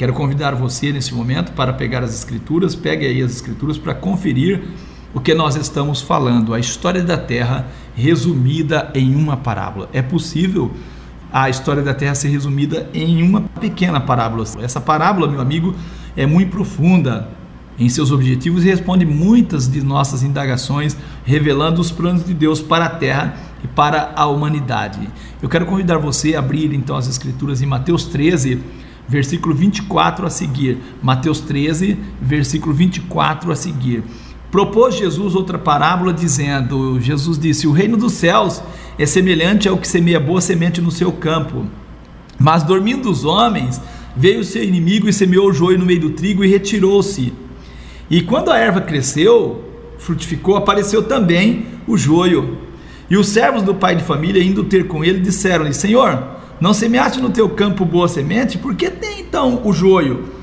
Quero convidar você nesse momento para pegar as escrituras, pegue aí as escrituras para conferir o que nós estamos falando, a história da Terra resumida em uma parábola. É possível a história da Terra ser resumida em uma pequena parábola. Essa parábola, meu amigo, é muito profunda em seus objetivos e responde muitas de nossas indagações, revelando os planos de Deus para a Terra e para a humanidade. Eu quero convidar você a abrir então as escrituras em Mateus 13, versículo 24 a seguir. Mateus 13, versículo 24 a seguir. Propôs Jesus outra parábola dizendo: Jesus disse: O reino dos céus é semelhante ao que semeia boa semente no seu campo. Mas dormindo os homens, veio o seu inimigo e semeou o joio no meio do trigo e retirou-se. E quando a erva cresceu, frutificou, apareceu também o joio. E os servos do pai de família, indo ter com ele, disseram-lhe: Senhor, não semeaste no teu campo boa semente? Por que tem então o joio?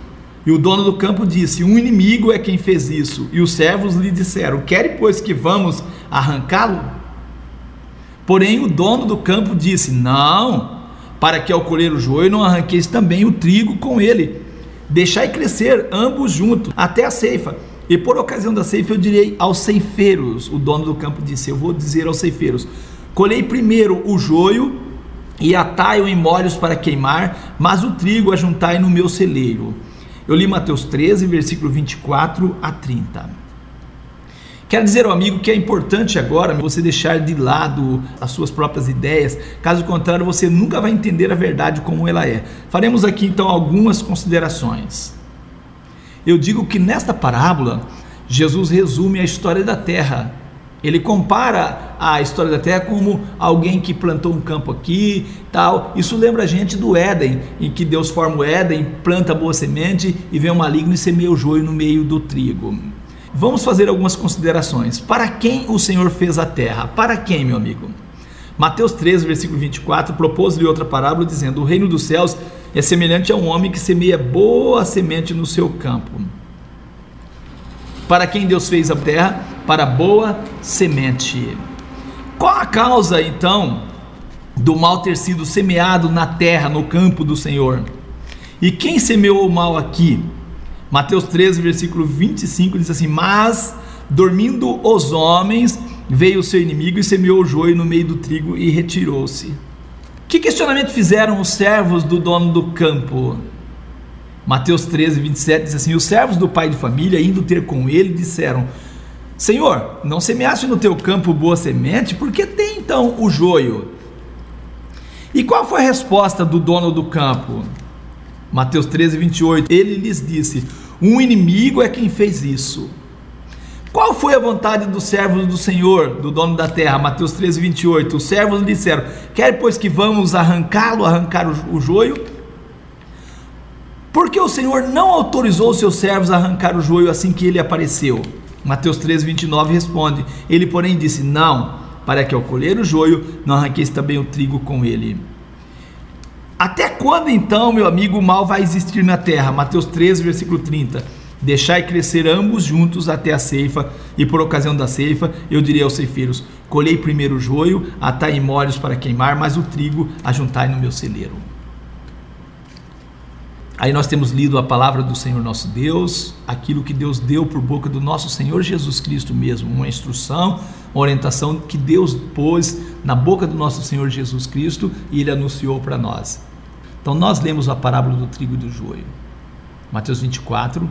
E o dono do campo disse: Um inimigo é quem fez isso. E os servos lhe disseram: Quer, pois, que vamos arrancá-lo? Porém, o dono do campo disse: Não, para que ao colher o joio não arranqueis também o trigo com ele. Deixai crescer ambos juntos até a ceifa. E por ocasião da ceifa eu direi aos ceifeiros: O dono do campo disse: Eu vou dizer aos ceifeiros: Colhei primeiro o joio e atai-o em molhos para queimar, mas o trigo ajuntai no meu celeiro. Eu li Mateus 13, versículo 24 a 30. Quero dizer ao amigo que é importante agora você deixar de lado as suas próprias ideias, caso contrário, você nunca vai entender a verdade como ela é. Faremos aqui então algumas considerações. Eu digo que nesta parábola, Jesus resume a história da terra ele compara a história da terra como alguém que plantou um campo aqui, tal. Isso lembra a gente do Éden, em que Deus forma o Éden, planta boa semente e vem o maligno e semeia o joio no meio do trigo. Vamos fazer algumas considerações. Para quem o Senhor fez a terra? Para quem, meu amigo? Mateus 13, versículo 24, propôs-lhe outra parábola dizendo: O reino dos céus é semelhante a um homem que semeia boa semente no seu campo. Para quem Deus fez a terra? Para boa semente. Qual a causa então do mal ter sido semeado na terra, no campo do Senhor? E quem semeou o mal aqui? Mateus 13, versículo 25 diz assim: Mas dormindo os homens, veio o seu inimigo e semeou o joio no meio do trigo e retirou-se. Que questionamento fizeram os servos do dono do campo? Mateus 13, 27 diz assim: Os servos do pai de família, indo ter com ele, disseram: Senhor, não semeaste no teu campo boa semente, por que tem então o joio? E qual foi a resposta do dono do campo? Mateus 13, 28. Ele lhes disse: Um inimigo é quem fez isso. Qual foi a vontade dos servos do Senhor, do dono da terra? Mateus 13, 28. Os servos lhe disseram: Quer pois que vamos arrancá-lo, arrancar o, o joio? Porque o Senhor não autorizou os seus servos a arrancar o joio assim que ele apareceu. Mateus 3, 29 responde: Ele, porém, disse: Não, para que ao colher o joio, não arranqueis também o trigo com ele. Até quando então, meu amigo, o mal vai existir na terra? Mateus 13, versículo 30. Deixai crescer ambos juntos até a ceifa, e por ocasião da ceifa, eu direi aos ceifeiros: Colhei primeiro o joio, atai molhos para queimar, mas o trigo ajuntai no meu celeiro. Aí nós temos lido a palavra do Senhor nosso Deus, aquilo que Deus deu por boca do nosso Senhor Jesus Cristo mesmo, uma instrução, uma orientação que Deus pôs na boca do nosso Senhor Jesus Cristo e ele anunciou para nós. Então nós lemos a parábola do trigo e do joio. Mateus 24,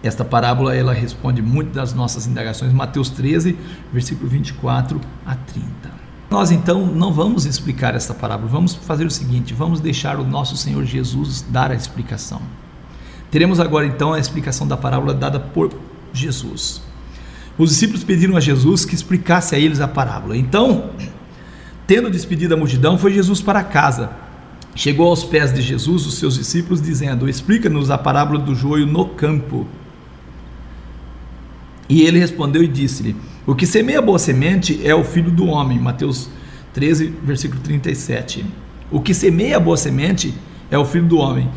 esta parábola ela responde muito das nossas indagações. Mateus 13, versículo 24 a 30. Nós então não vamos explicar esta parábola, vamos fazer o seguinte: vamos deixar o nosso Senhor Jesus dar a explicação. Teremos agora então a explicação da parábola dada por Jesus. Os discípulos pediram a Jesus que explicasse a eles a parábola. Então, tendo despedido a multidão, foi Jesus para casa. Chegou aos pés de Jesus os seus discípulos, dizendo: Explica-nos a parábola do joio no campo. E ele respondeu e disse-lhe: o que semeia boa semente é o filho do homem. Mateus 13, versículo 37. O que semeia boa semente é o filho do homem.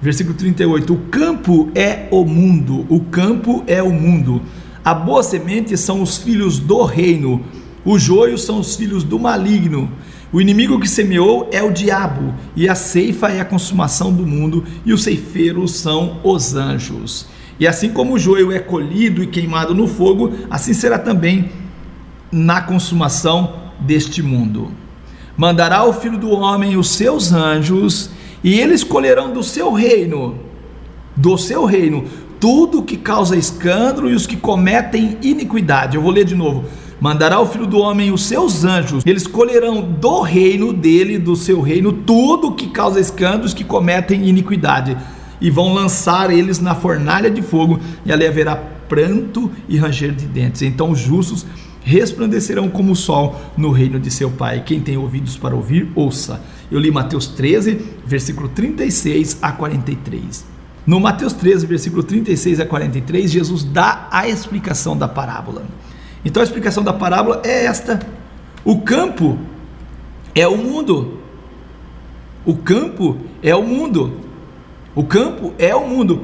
Versículo 38. O campo é o mundo. O campo é o mundo. A boa semente são os filhos do reino. O joio são os filhos do maligno. O inimigo que semeou é o diabo, e a ceifa é a consumação do mundo, e os ceifeiros são os anjos. E assim como o joio é colhido e queimado no fogo, assim será também na consumação deste mundo. Mandará o filho do homem os seus anjos, e eles colherão do seu reino, do seu reino, tudo que causa escândalo e os que cometem iniquidade. Eu vou ler de novo mandará o filho do homem os seus anjos, eles colherão do reino dele, do seu reino, tudo que causa escândalos, que cometem iniquidade, e vão lançar eles na fornalha de fogo, e ali haverá pranto e ranger de dentes. Então os justos resplandecerão como o sol no reino de seu Pai. Quem tem ouvidos para ouvir, ouça. Eu li Mateus 13, versículo 36 a 43. No Mateus 13, versículo 36 a 43, Jesus dá a explicação da parábola. Então a explicação da parábola é esta: o campo é o mundo. O campo é o mundo. O campo é o mundo.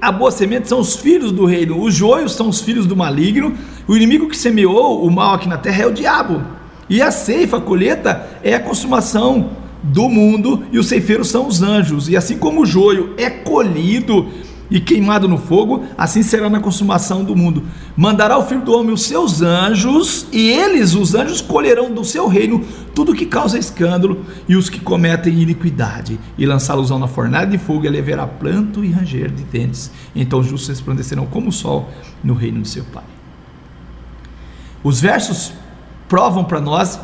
A boa semente são os filhos do reino, os joios são os filhos do maligno. O inimigo que semeou o mal aqui na terra é o diabo. E a ceifa, a colheita, é a consumação do mundo, e os ceifeiros são os anjos. E assim como o joio é colhido e queimado no fogo, assim será na consumação do mundo. Mandará o filho do homem os seus anjos, e eles, os anjos, colherão do seu reino tudo que causa escândalo e os que cometem iniquidade, e lançá-los na fornalha de fogo, e ali haverá planto e ranger de dentes. Então os justos resplandecerão como o sol no reino de seu Pai. Os versos provam para nós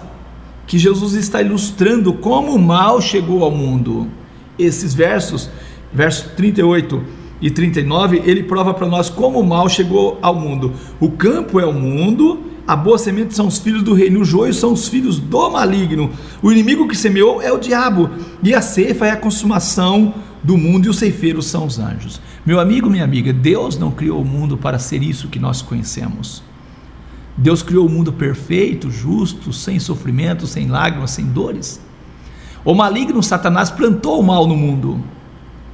que Jesus está ilustrando como o mal chegou ao mundo. Esses versos, verso 38 e 39, ele prova para nós como o mal chegou ao mundo. O campo é o mundo, a boa semente são os filhos do reino, o joio são os filhos do maligno. O inimigo que semeou é o diabo, e a ceifa é a consumação do mundo, e os ceifeiros são os anjos. Meu amigo, minha amiga, Deus não criou o mundo para ser isso que nós conhecemos. Deus criou o mundo perfeito, justo, sem sofrimento, sem lágrimas, sem dores. O maligno Satanás plantou o mal no mundo.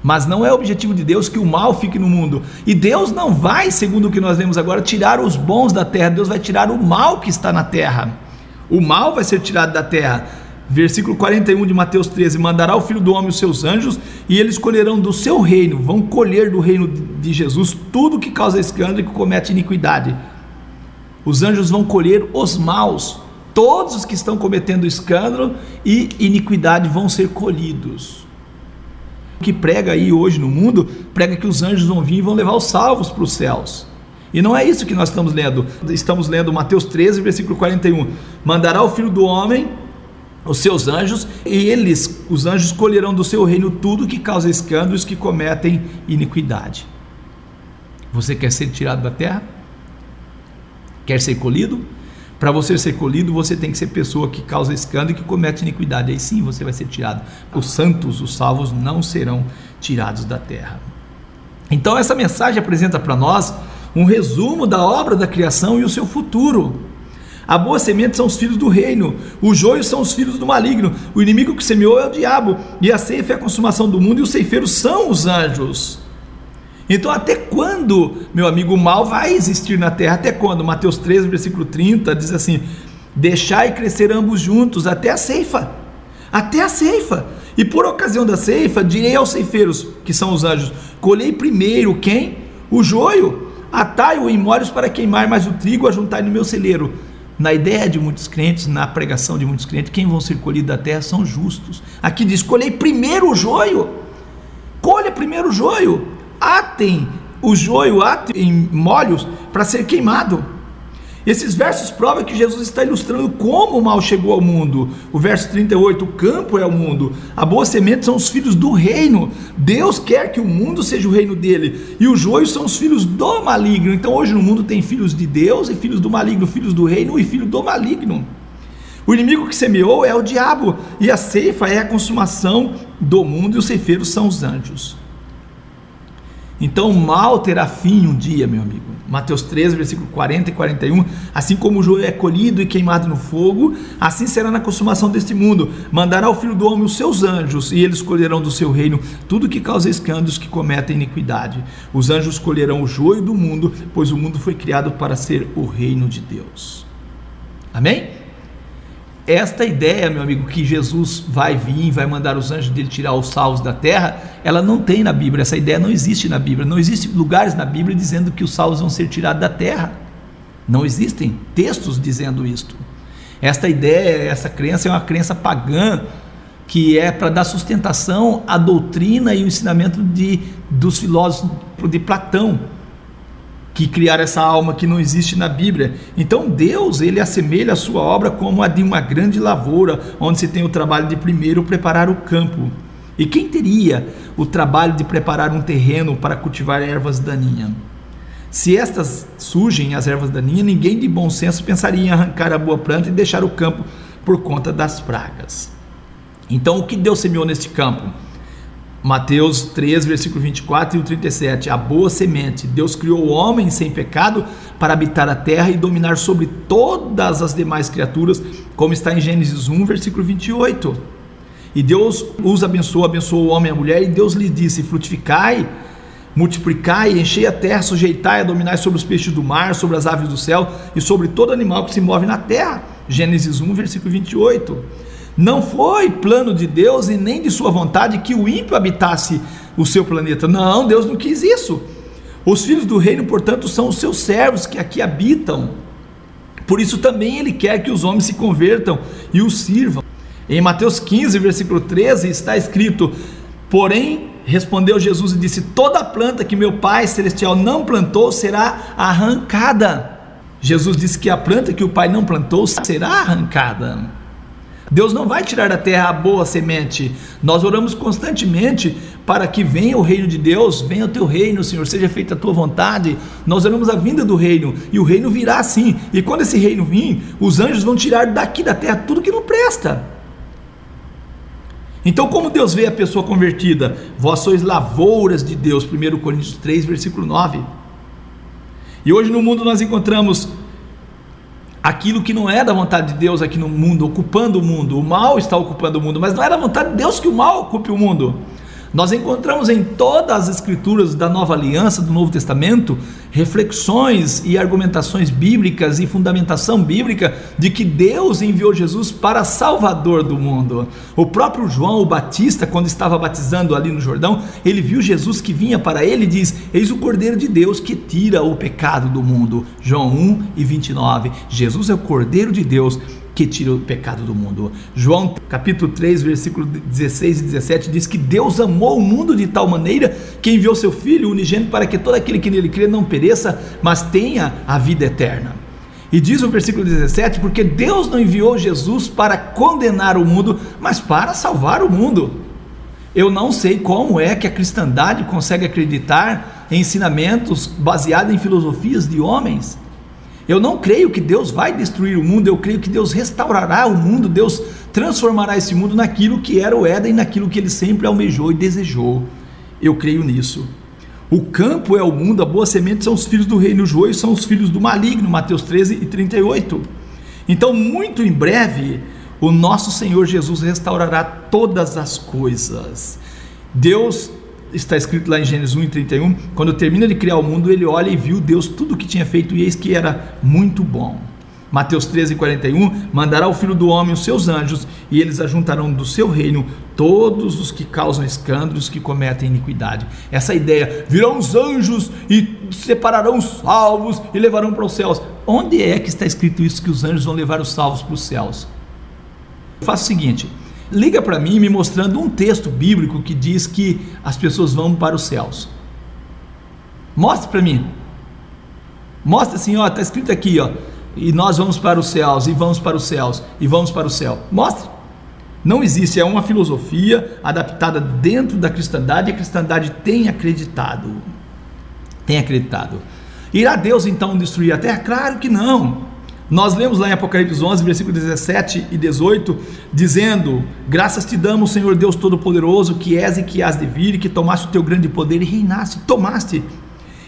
Mas não é objetivo de Deus que o mal fique no mundo. E Deus não vai, segundo o que nós vemos agora, tirar os bons da terra. Deus vai tirar o mal que está na terra. O mal vai ser tirado da terra. Versículo 41 de Mateus 13: Mandará o filho do homem os seus anjos, e eles colherão do seu reino, vão colher do reino de Jesus tudo que causa escândalo e que comete iniquidade. Os anjos vão colher os maus, todos os que estão cometendo escândalo e iniquidade vão ser colhidos que prega aí hoje no mundo, prega que os anjos vão vir e vão levar os salvos para os céus. E não é isso que nós estamos lendo. Estamos lendo Mateus 13, versículo 41. Mandará o filho do homem os seus anjos, e eles, os anjos, colherão do seu reino tudo que causa escândalos que cometem iniquidade. Você quer ser tirado da terra? Quer ser colhido? Para você ser colhido, você tem que ser pessoa que causa escândalo e que comete iniquidade. Aí sim você vai ser tirado. Os santos, os salvos, não serão tirados da terra. Então, essa mensagem apresenta para nós um resumo da obra da criação e o seu futuro. A boa semente são os filhos do reino, o joio são os filhos do maligno, o inimigo que semeou é o diabo, e a ceifa é a consumação do mundo, e os ceifeiros são os anjos. Então, até quando, meu amigo, o mal vai existir na terra? Até quando? Mateus 13, versículo 30 diz assim: Deixai crescer ambos juntos até a ceifa. Até a ceifa. E por ocasião da ceifa, direi aos ceifeiros, que são os anjos: Colhei primeiro quem? O joio. Atai-o em molhos para queimar, mas o trigo ajuntai no meu celeiro. Na ideia de muitos crentes, na pregação de muitos crentes, quem vão ser colhidos da terra são justos. Aqui diz: colhei primeiro o joio. Colha primeiro o joio atem o joio, atem em molhos para ser queimado. Esses versos provam que Jesus está ilustrando como o mal chegou ao mundo. O verso 38, o campo é o mundo, a boa semente são os filhos do reino. Deus quer que o mundo seja o reino dele, e os joios são os filhos do maligno. Então hoje no mundo tem filhos de Deus e filhos do maligno, filhos do reino e filho do maligno. O inimigo que semeou é o diabo, e a ceifa é a consumação do mundo, e os ceifeiros são os anjos. Então o mal terá fim um dia, meu amigo. Mateus 13, versículo 40 e 41. Assim como o joio é colhido e queimado no fogo, assim será na consumação deste mundo. Mandará o filho do homem os seus anjos, e eles colherão do seu reino tudo que causa escândalos que cometem iniquidade. Os anjos colherão o joio do mundo, pois o mundo foi criado para ser o reino de Deus. Amém? Esta ideia, meu amigo, que Jesus vai vir, vai mandar os anjos dele tirar os salvos da terra, ela não tem na Bíblia. Essa ideia não existe na Bíblia. Não existem lugares na Bíblia dizendo que os salvos vão ser tirados da terra. Não existem textos dizendo isto. Esta ideia, essa crença é uma crença pagã que é para dar sustentação à doutrina e o ensinamento de, dos filósofos de Platão que criaram essa alma que não existe na Bíblia. Então Deus, ele assemelha a sua obra como a de uma grande lavoura, onde se tem o trabalho de primeiro preparar o campo. E quem teria o trabalho de preparar um terreno para cultivar ervas daninhas? Se estas surgem, as ervas daninhas, ninguém de bom senso pensaria em arrancar a boa planta e deixar o campo por conta das pragas. Então, o que Deus semeou neste campo? Mateus 3, versículo 24 e 37. A boa semente. Deus criou o homem sem pecado para habitar a terra e dominar sobre todas as demais criaturas, como está em Gênesis 1, versículo 28. E Deus os abençoou, abençoou o homem e a mulher, e Deus lhe disse: frutificai, multiplicai, enchei a terra, sujeitai a dominar sobre os peixes do mar, sobre as aves do céu e sobre todo animal que se move na terra. Gênesis 1, versículo 28. Não foi plano de Deus e nem de sua vontade que o ímpio habitasse o seu planeta. Não, Deus não quis isso. Os filhos do reino, portanto, são os seus servos que aqui habitam. Por isso também ele quer que os homens se convertam e o sirvam. Em Mateus 15, versículo 13, está escrito: Porém, respondeu Jesus e disse: Toda planta que meu Pai celestial não plantou será arrancada. Jesus disse que a planta que o Pai não plantou será arrancada. Deus não vai tirar da terra a boa semente. Nós oramos constantemente para que venha o reino de Deus, venha o teu reino, Senhor, seja feita a tua vontade. Nós oramos a vinda do reino e o reino virá sim. E quando esse reino vir, os anjos vão tirar daqui da terra tudo que não presta. Então, como Deus vê a pessoa convertida? Vós sois lavouras de Deus, 1 Coríntios 3, versículo 9. E hoje no mundo nós encontramos aquilo que não é da vontade de Deus aqui no mundo, ocupando o mundo. O mal está ocupando o mundo, mas não é da vontade de Deus que o mal ocupe o mundo. Nós encontramos em todas as escrituras da Nova Aliança, do Novo Testamento, reflexões e argumentações bíblicas e fundamentação bíblica de que Deus enviou Jesus para Salvador do mundo. O próprio João o Batista, quando estava batizando ali no Jordão, ele viu Jesus que vinha para ele e diz: Eis o Cordeiro de Deus que tira o pecado do mundo. João 1 e 29. Jesus é o Cordeiro de Deus que tira o pecado do mundo. João capítulo 3, versículo 16 e 17 diz que Deus amou o mundo de tal maneira que enviou seu filho unigênito para que todo aquele que nele crê não pereça, mas tenha a vida eterna. E diz o versículo 17, porque Deus não enviou Jesus para condenar o mundo, mas para salvar o mundo. Eu não sei como é que a cristandade consegue acreditar em ensinamentos baseados em filosofias de homens eu não creio que Deus vai destruir o mundo, eu creio que Deus restaurará o mundo, Deus transformará esse mundo naquilo que era o Éden, naquilo que ele sempre almejou e desejou. Eu creio nisso. O campo é o mundo, a boa semente são os filhos do reino, o joio são os filhos do maligno, Mateus 13 e 38. Então, muito em breve, o nosso Senhor Jesus restaurará todas as coisas. Deus está escrito lá em Gênesis 1 31, quando termina de criar o mundo, ele olha e viu Deus tudo o que tinha feito e eis que era muito bom. Mateus 13, 41, mandará o Filho do Homem os seus anjos, e eles ajuntarão do seu reino todos os que causam escândalos, que cometem iniquidade. Essa ideia, virão os anjos e separarão os salvos e levarão para os céus. Onde é que está escrito isso, que os anjos vão levar os salvos para os céus? Faça o seguinte, liga para mim me mostrando um texto bíblico que diz que as pessoas vão para os céus. Mostre para mim. Mostra assim, ó, tá escrito aqui, ó, e nós vamos para os céus, e vamos para os céus, e vamos para o céu. Mostre. Não existe, é uma filosofia adaptada dentro da cristandade, e a cristandade tem acreditado. Tem acreditado. Irá Deus então destruir a terra? Claro que não. Nós lemos lá em Apocalipse 11, versículo 17 e 18, dizendo: Graças te damos, Senhor Deus Todo-Poderoso, que és e que has de vir, que tomaste o teu grande poder e reinaste, tomaste.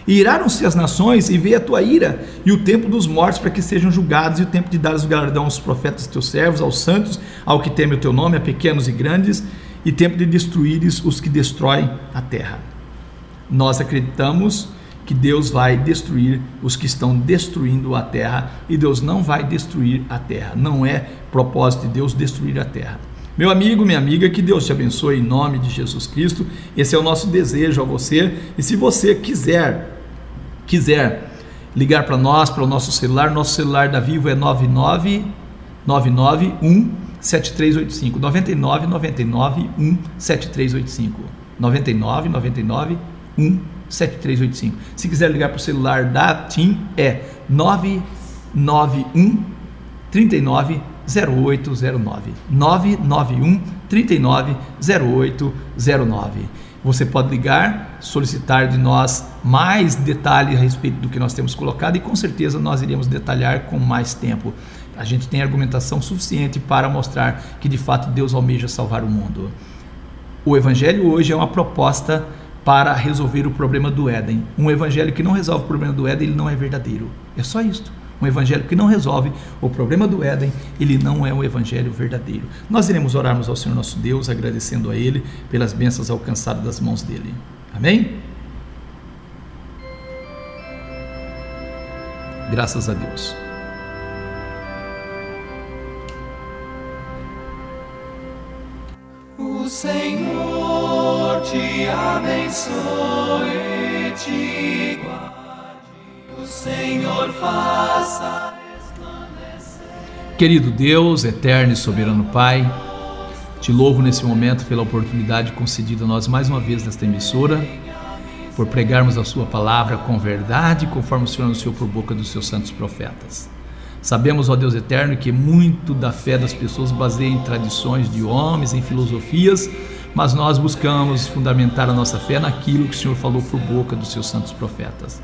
E iraram-se as nações, e veio a tua ira, e o tempo dos mortos para que sejam julgados, e o tempo de dar o galardão aos profetas teus servos, aos santos, ao que teme o teu nome, a pequenos e grandes, e tempo de destruíres os que destroem a terra. Nós acreditamos que Deus vai destruir os que estão destruindo a terra e Deus não vai destruir a terra. Não é propósito de Deus destruir a terra. Meu amigo, minha amiga, que Deus te abençoe em nome de Jesus Cristo. Esse é o nosso desejo a você. E se você quiser, quiser ligar para nós, para o nosso celular, nosso celular da Vivo é 99 991 7385 99 99 1 7385 99 99 1 7385. Se quiser ligar para o celular da TIM é 991 39 0809 991 39 0809. Você pode ligar, solicitar de nós mais detalhes a respeito do que nós temos colocado e com certeza nós iremos detalhar com mais tempo. A gente tem argumentação suficiente para mostrar que de fato Deus almeja salvar o mundo. O evangelho hoje é uma proposta para resolver o problema do Éden. Um evangelho que não resolve o problema do Éden, ele não é verdadeiro. É só isto. Um evangelho que não resolve o problema do Éden, ele não é um evangelho verdadeiro. Nós iremos orarmos ao Senhor nosso Deus, agradecendo a Ele pelas bênçãos alcançadas das mãos dele. Amém? Graças a Deus. O Senhor te abençoe te guarde. O Senhor faça Querido Deus, eterno e soberano Pai, te louvo nesse momento pela oportunidade concedida a nós mais uma vez nesta emissora, por pregarmos a Sua palavra com verdade, conforme o Senhor anunciou por boca dos seus santos profetas. Sabemos, ó Deus eterno, que muito da fé das pessoas baseia em tradições de homens, em filosofias, mas nós buscamos fundamentar a nossa fé naquilo que o Senhor falou por boca dos seus santos profetas.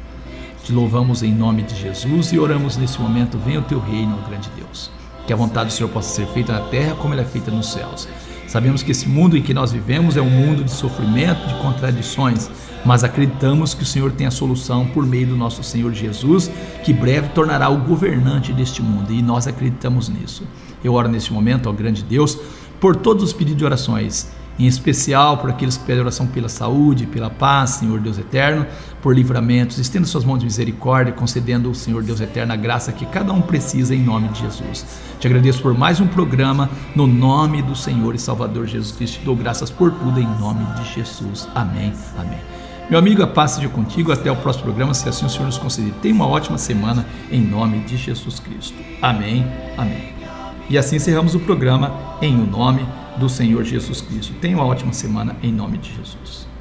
Te louvamos em nome de Jesus e oramos nesse momento: venha o teu reino, grande Deus. Que a vontade do Senhor possa ser feita na terra como ela é feita nos céus. Sabemos que esse mundo em que nós vivemos é um mundo de sofrimento, de contradições, mas acreditamos que o Senhor tem a solução por meio do nosso Senhor Jesus, que breve tornará o governante deste mundo, e nós acreditamos nisso. Eu oro neste momento, ó grande Deus, por todos os pedidos de orações em especial por aqueles que pedem oração pela saúde, pela paz, Senhor Deus eterno, por livramentos. Estenda suas mãos de misericórdia, concedendo ao Senhor Deus eterno a graça que cada um precisa em nome de Jesus. Te agradeço por mais um programa no nome do Senhor e Salvador Jesus Cristo. Te dou graças por tudo em nome de Jesus. Amém. Amém. Meu amigo, a paz seja contigo. Até o próximo programa, se assim o Senhor nos conceder. Tenha uma ótima semana em nome de Jesus Cristo. Amém. Amém. E assim encerramos o programa em o nome de do Senhor Jesus Cristo. Tenha uma ótima semana em nome de Jesus.